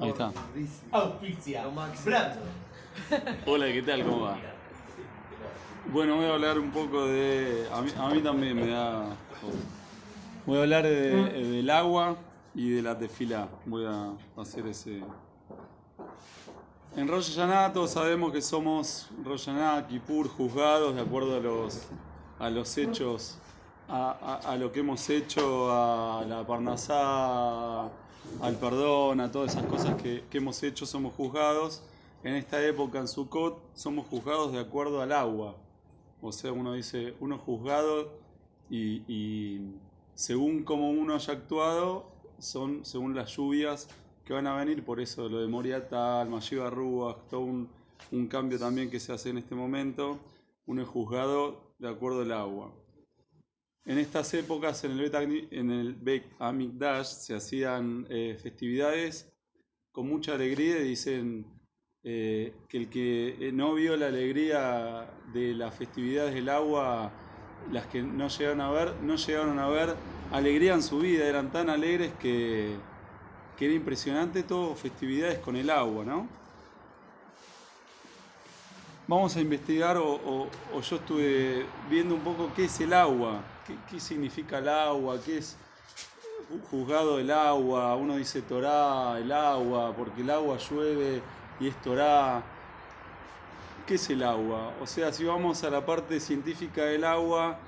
Ahí está. Auspicia. Brando. Hola, ¿qué tal? ¿Cómo va? Bueno, voy a hablar un poco de... A mí, a mí también me da... Voy a hablar de- del agua y de la tefilá. Voy a hacer ese... En Rosh Hashanah todos sabemos que somos Rosh Hashanah, Kippur, juzgados de acuerdo a los, a los hechos, a, a- a lo que hemos hecho, a la parnasá, al perdón, a todas esas cosas que, que hemos hecho, somos juzgados. En esta época, en Sukkot, somos juzgados de acuerdo al agua. O sea, uno dice, uno juzgado y, y según cómo uno haya actuado, son según las lluvias que van a venir, por eso lo de Moriatal, Mashiva Ruach, todo un, un cambio también que se hace en este momento, uno es juzgado de acuerdo al agua. En estas épocas en el Bet, en Amikdash se hacían eh, festividades con mucha alegría y dicen eh, que el que eh, no vio la alegría de las festividades del agua, las que no llegaron a ver, no llegaron a ver alegría en su vida, eran tan alegres que, que era impresionante todo festividades con el agua, ¿no? Vamos a investigar, o- o yo estuve viendo un poco qué es el agua, qué, qué significa el agua, qué es ju- juzgado el agua, uno dice Torá, el agua, porque el agua llueve y es Torá. ¿Qué es el agua? O sea, si vamos a la parte científica del agua,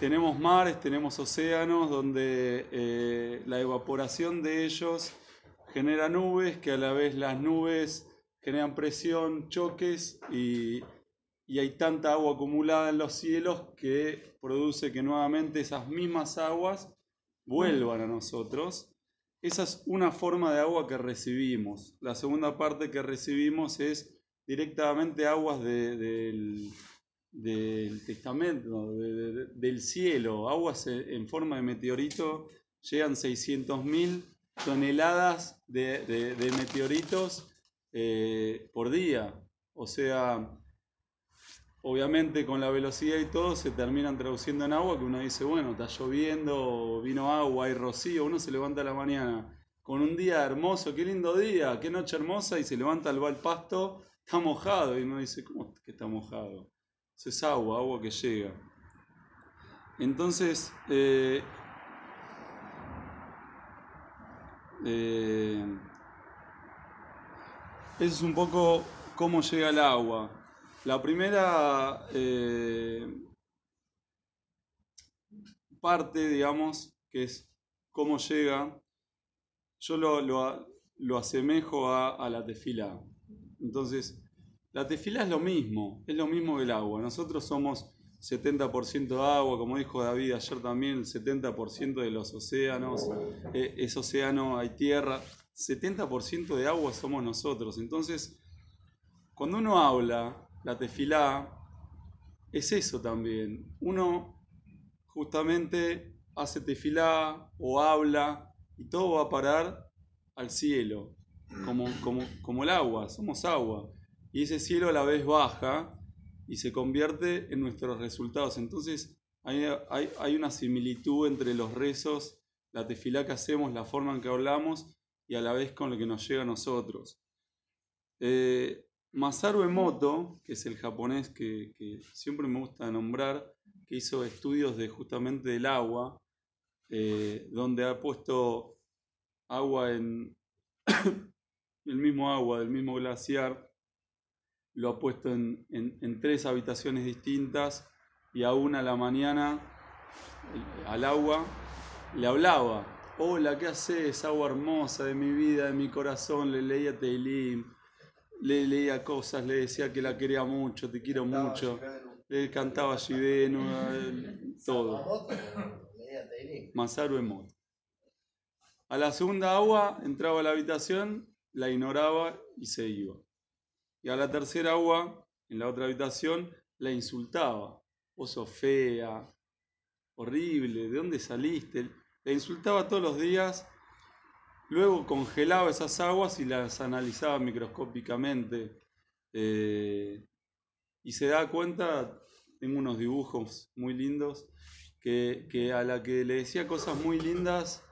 tenemos mares, tenemos océanos, donde eh, la evaporación de ellos genera nubes, que a la vez las nubes generan presión, choques y, y hay tanta agua acumulada en los cielos que produce que nuevamente esas mismas aguas vuelvan a nosotros. Esa es una forma de agua que recibimos. La segunda parte que recibimos es directamente aguas de- del, del testamento, de- de- del cielo, aguas en forma de meteorito. Llegan 600.000 toneladas de meteoritos eh, por día. O sea, obviamente con la velocidad y todo se terminan traduciendo en agua que uno dice, bueno, está lloviendo, vino agua, hay rocío, uno se levanta a la mañana con un día hermoso, qué lindo día, qué noche hermosa y se levanta al va pasto, está mojado y uno dice, ¿cómo que está mojado? Es agua, agua que llega. Entonces, eh, eh, eso es un poco cómo llega el agua. La primera eh, parte, digamos, que es cómo llega, yo lo, lo lo asemejo a, a la tefila. Entonces, la tefila es lo mismo, es lo mismo que el agua. Nosotros somos 70% agua, como dijo David ayer también, el 70% de los océanos, eh, es océano, hay tierra, 70% de agua somos nosotros. Entonces, cuando uno habla, la tefilá, es eso también. Uno justamente hace tefilá o habla y todo va a parar al cielo, como, como, como el agua, somos agua. Y ese cielo a la vez baja y se convierte en nuestros resultados. Entonces hay, hay, hay una similitud entre los rezos, la tefilá que hacemos, la forma en que hablamos y a la vez con lo que nos llega a nosotros. Eh, Masaru Emoto, que es el japonés que, que siempre me gusta nombrar, que hizo estudios de justamente del agua, eh, donde ha puesto agua en el mismo agua del mismo glaciar, lo ha puesto en, en- en tres habitaciones distintas y a una a la mañana al agua le hablaba. Hola, ¿qué haces? Agua hermosa de mi vida, de mi corazón. Le leía Teilim, le leía cosas, le decía que la quería mucho, te quiero mucho. Le cantaba Shivenu, eh, todo. Masaru Emoto. A la segunda agua entraba a la habitación, la ignoraba y se iba. Y a la tercera agua, en la otra habitación, la insultaba. Vos sos fea, horrible, ¿de dónde saliste? La insultaba todos los días. Luego congelaba esas aguas y las analizaba microscópicamente. Eh, y se da cuenta, tengo unos dibujos muy lindos, que, que a la que le decía cosas muy lindas,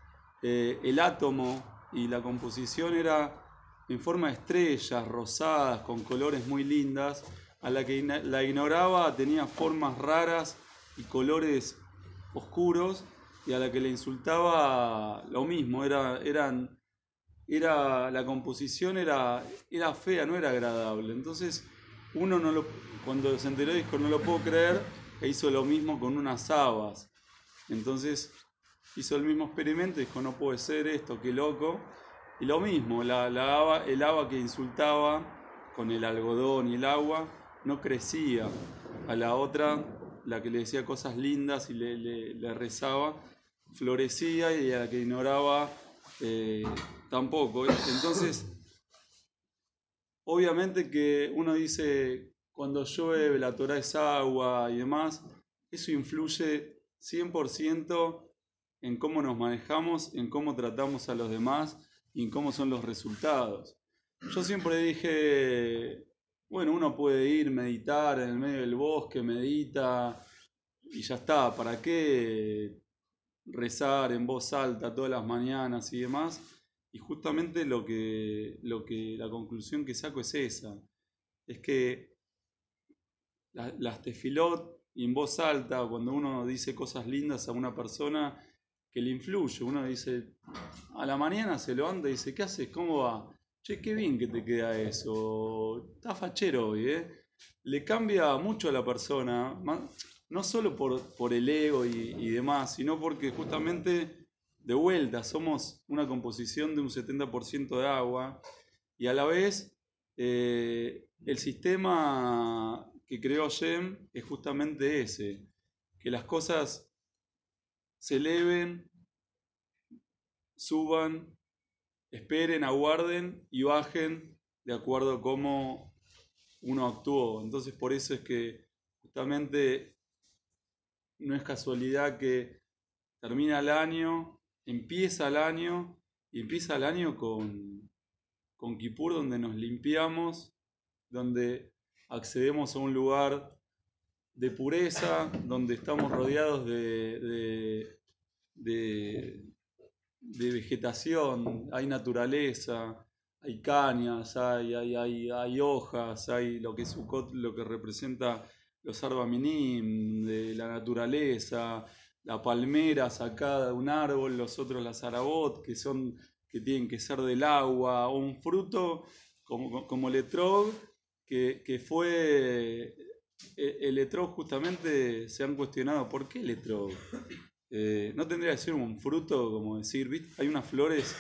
eh, el átomo y la composición era en forma de estrellas, rosadas, con colores muy lindas. A la que la ignoraba tenía formas raras y colores oscuros, y a la que le insultaba lo mismo, era, eran, era, la composición era, era fea, no era agradable. Entonces, uno no lo, cuando se enteró dijo, no lo puedo creer, e hizo lo mismo con unas habas. Entonces hizo el mismo experimento, dijo, no puede ser esto, qué loco. Y lo mismo, la, la el haba que insultaba con el algodón y el agua no crecía. A la otra, la que le decía cosas lindas y le, rezaba, florecía y a la que ignoraba eh, tampoco. Entonces, obviamente que uno dice, cuando llueve, la Torah es agua y demás, eso influye 100% en cómo nos manejamos, en cómo tratamos a los demás y en cómo son los resultados. Yo siempre dije, bueno, uno puede ir, meditar en el medio del bosque, medita y ya está, ¿para qué rezar en voz alta todas las mañanas y demás? Y justamente lo que, lo que la conclusión que saco es esa, es que la- las tefilot y en voz alta, cuando uno dice cosas lindas a una persona que le influye, uno dice, a la mañana se levanta y dice, ¿qué haces? ¿Cómo va? Che, qué bien que te queda eso. Está fachero hoy, ¿eh? Le cambia mucho a la persona, no solo por, por el ego y, y demás, sino porque justamente, de vuelta, somos una composición de un 70% de agua y a la vez eh, el sistema que creó Shem es justamente ese, que las cosas se eleven, suban, esperen, aguarden y bajen de acuerdo a cómo uno actuó. Entonces por eso es que justamente no es casualidad que termina el año, empieza el año y empieza el año con, con Kippur donde nos limpiamos, donde accedemos a un lugar de pureza, donde estamos rodeados de, de vegetación, hay naturaleza, hay cañas, hay, hay, hay, hay hojas, hay lo que es lo que representa los arbaminim, de la naturaleza, la palmera sacada de un árbol, los otros las arabot, que son que tienen que ser del agua, un fruto como, como el etrog, que, que fue eh, el etrog justamente se han cuestionado por qué el etrog. Eh, no tendría que ser un fruto, como decir, ¿viste? hay unas flores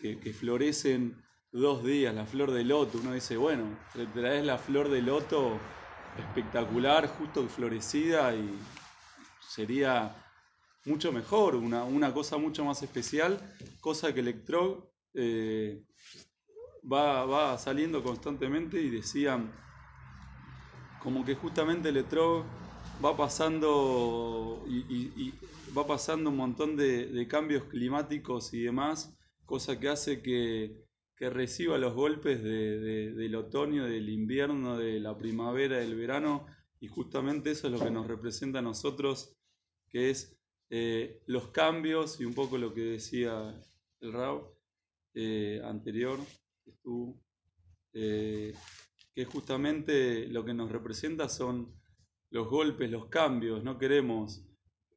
que, que florecen dos días, la flor de loto. Uno dice, bueno, te traes la flor de loto espectacular, justo florecida y sería mucho mejor, una, una cosa mucho más especial, cosa que Electrog eh, va, va saliendo constantemente y decían como que justamente el etrog va pasando y va pasando un montón de, cambios climáticos y demás, cosa que hace que, que reciba los golpes de- de- del otoño, del invierno, de la primavera, del verano, y justamente eso es lo que nos representa a nosotros, que es eh, los cambios y un poco lo que decía el Rao eh, anterior, eh, que justamente lo que nos representa son los golpes, los cambios, no queremos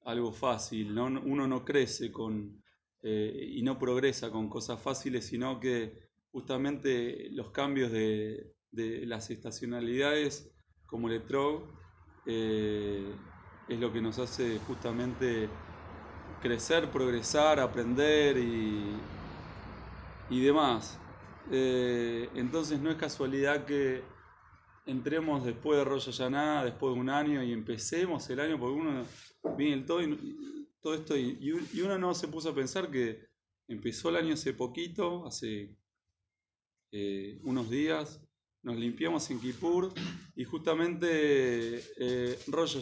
algo fácil, ¿no? uno no crece con, eh, y no progresa con cosas fáciles, sino que justamente los cambios de, de las estacionalidades, como el ETROG, eh, es lo que nos hace justamente crecer, progresar, aprender y, y demás. Eh, entonces no es casualidad que entremos después de Rosh Hashanah, después de un año y empecemos el año, porque uno viene todo, y, todo esto y, y un- y uno no se puso a pensar que empezó el año hace poquito, hace eh, unos días, nos limpiamos en Kippur y justamente eh, Rosh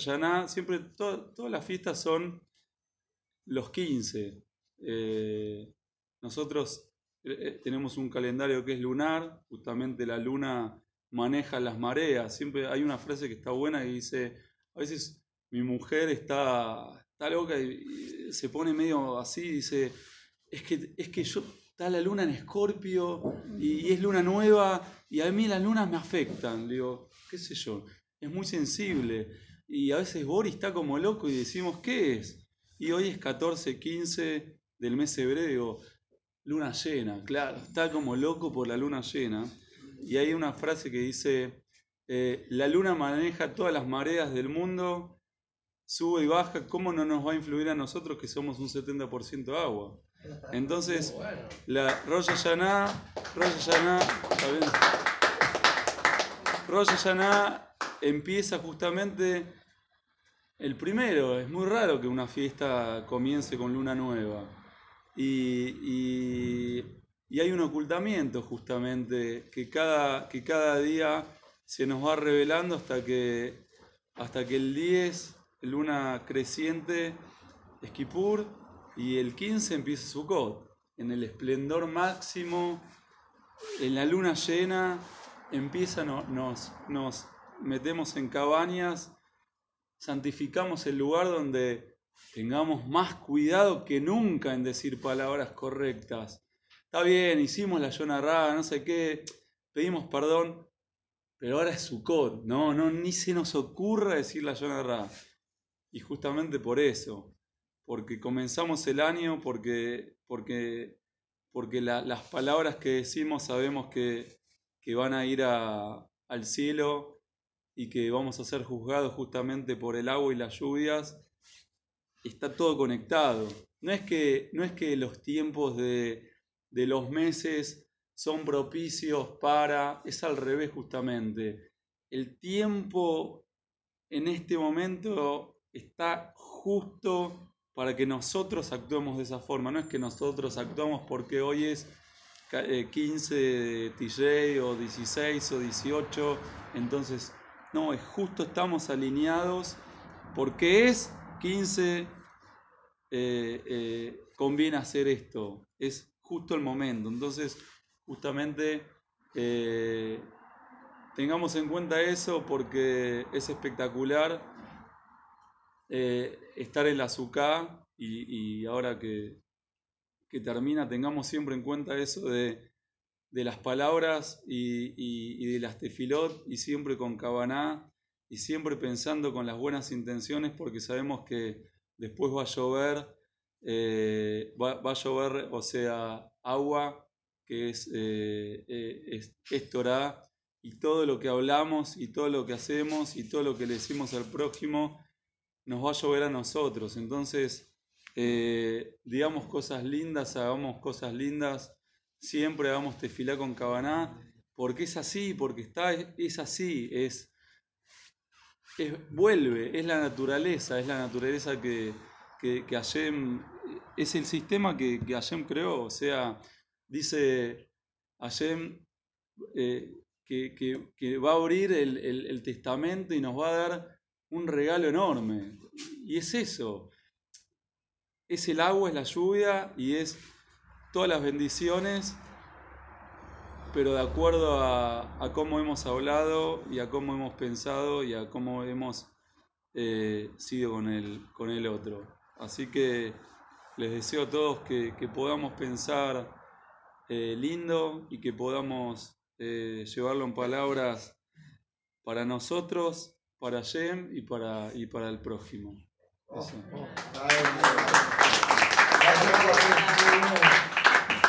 siempre to- todas las fiestas son los 15. Eh, nosotros eh, tenemos un calendario que es lunar, justamente la luna maneja las mareas. Siempre hay una frase que está buena que dice, a veces mi mujer está, está loca y, y se pone medio así, dice, es que, es que yo está la luna en escorpio y, y es luna nueva y a mí las lunas me afectan. Digo, qué sé yo, es muy sensible. Y a veces Boris está como loco y decimos, ¿qué es? Y hoy es 14, 15 del mes hebreo, luna llena, claro, está como loco por la luna llena. Y hay una frase que dice, eh, la luna maneja todas las mareas del mundo, sube y baja, ¿cómo no nos va a influir a nosotros que somos un 70% agua? Entonces, la Rosh Hashanah, Rosh Hashanah, ¿está bien? Rosh Hashanah empieza justamente el primero. Es muy raro que una fiesta comience con luna nueva. Y, y- y hay un ocultamiento justamente que cada, que cada día se nos va revelando hasta que, hasta que el 10, luna creciente, es Kippur, y el 15 empieza Sukkot. En el esplendor máximo, en la luna llena, empieza, no- nos, nos metemos en cabañas santificamos el lugar donde tengamos más cuidado que nunca en decir palabras correctas. Está bien, hicimos la Yonarra, no sé qué, pedimos perdón, pero ahora es Sukkot, no, no, ni se nos ocurra decir la Yonarra. Y justamente por eso, porque comenzamos el año, porque, porque, porque la- las palabras que decimos sabemos que, que van a ir a- al cielo y que vamos a ser juzgados justamente por el agua y las lluvias, está todo conectado. No es que, no es que los tiempos de, de los meses son propicios para, es al revés justamente. El tiempo en este momento está justo para que nosotros actuemos de esa forma. No es que nosotros actuamos porque hoy es ca- eh, 15 de TJ o 16 o 18, entonces no, es justo estamos alineados porque es 15, eh, eh, conviene hacer esto, es justo el momento. Entonces, justamente eh, tengamos en cuenta eso porque es espectacular eh, estar en la SUCA y, ahora que, que termina, tengamos siempre en cuenta eso de, de las palabras y, y- de las tefilot y siempre con Kabaná y siempre pensando con las buenas intenciones porque sabemos que después va a llover, eh, va, a llover, o sea, agua que es, eh, eh, es, Torah y todo lo que hablamos y todo lo que hacemos y todo lo que le decimos al prójimo nos va a llover a nosotros. Entonces, eh, digamos cosas lindas, hagamos cosas lindas, siempre hagamos tefilá con Cabaná, porque es así, porque está, es así, es, es- vuelve, es la naturaleza, es la naturaleza que, que, es el sistema que, que Hashem creó, o sea, dice Hashem eh, que, que- va a abrir el, el- el testamento y nos va a dar un regalo enorme. Y es eso, es el agua, es la lluvia y es todas las bendiciones, pero de acuerdo a, a cómo hemos hablado y a cómo hemos pensado y a cómo hemos eh, sido con el, con el otro. Así que les deseo a todos que, que podamos pensar eh, lindo y que podamos eh, llevarlo en palabras para nosotros, para Yem y para, y para el prójimo. Eso. Gracias.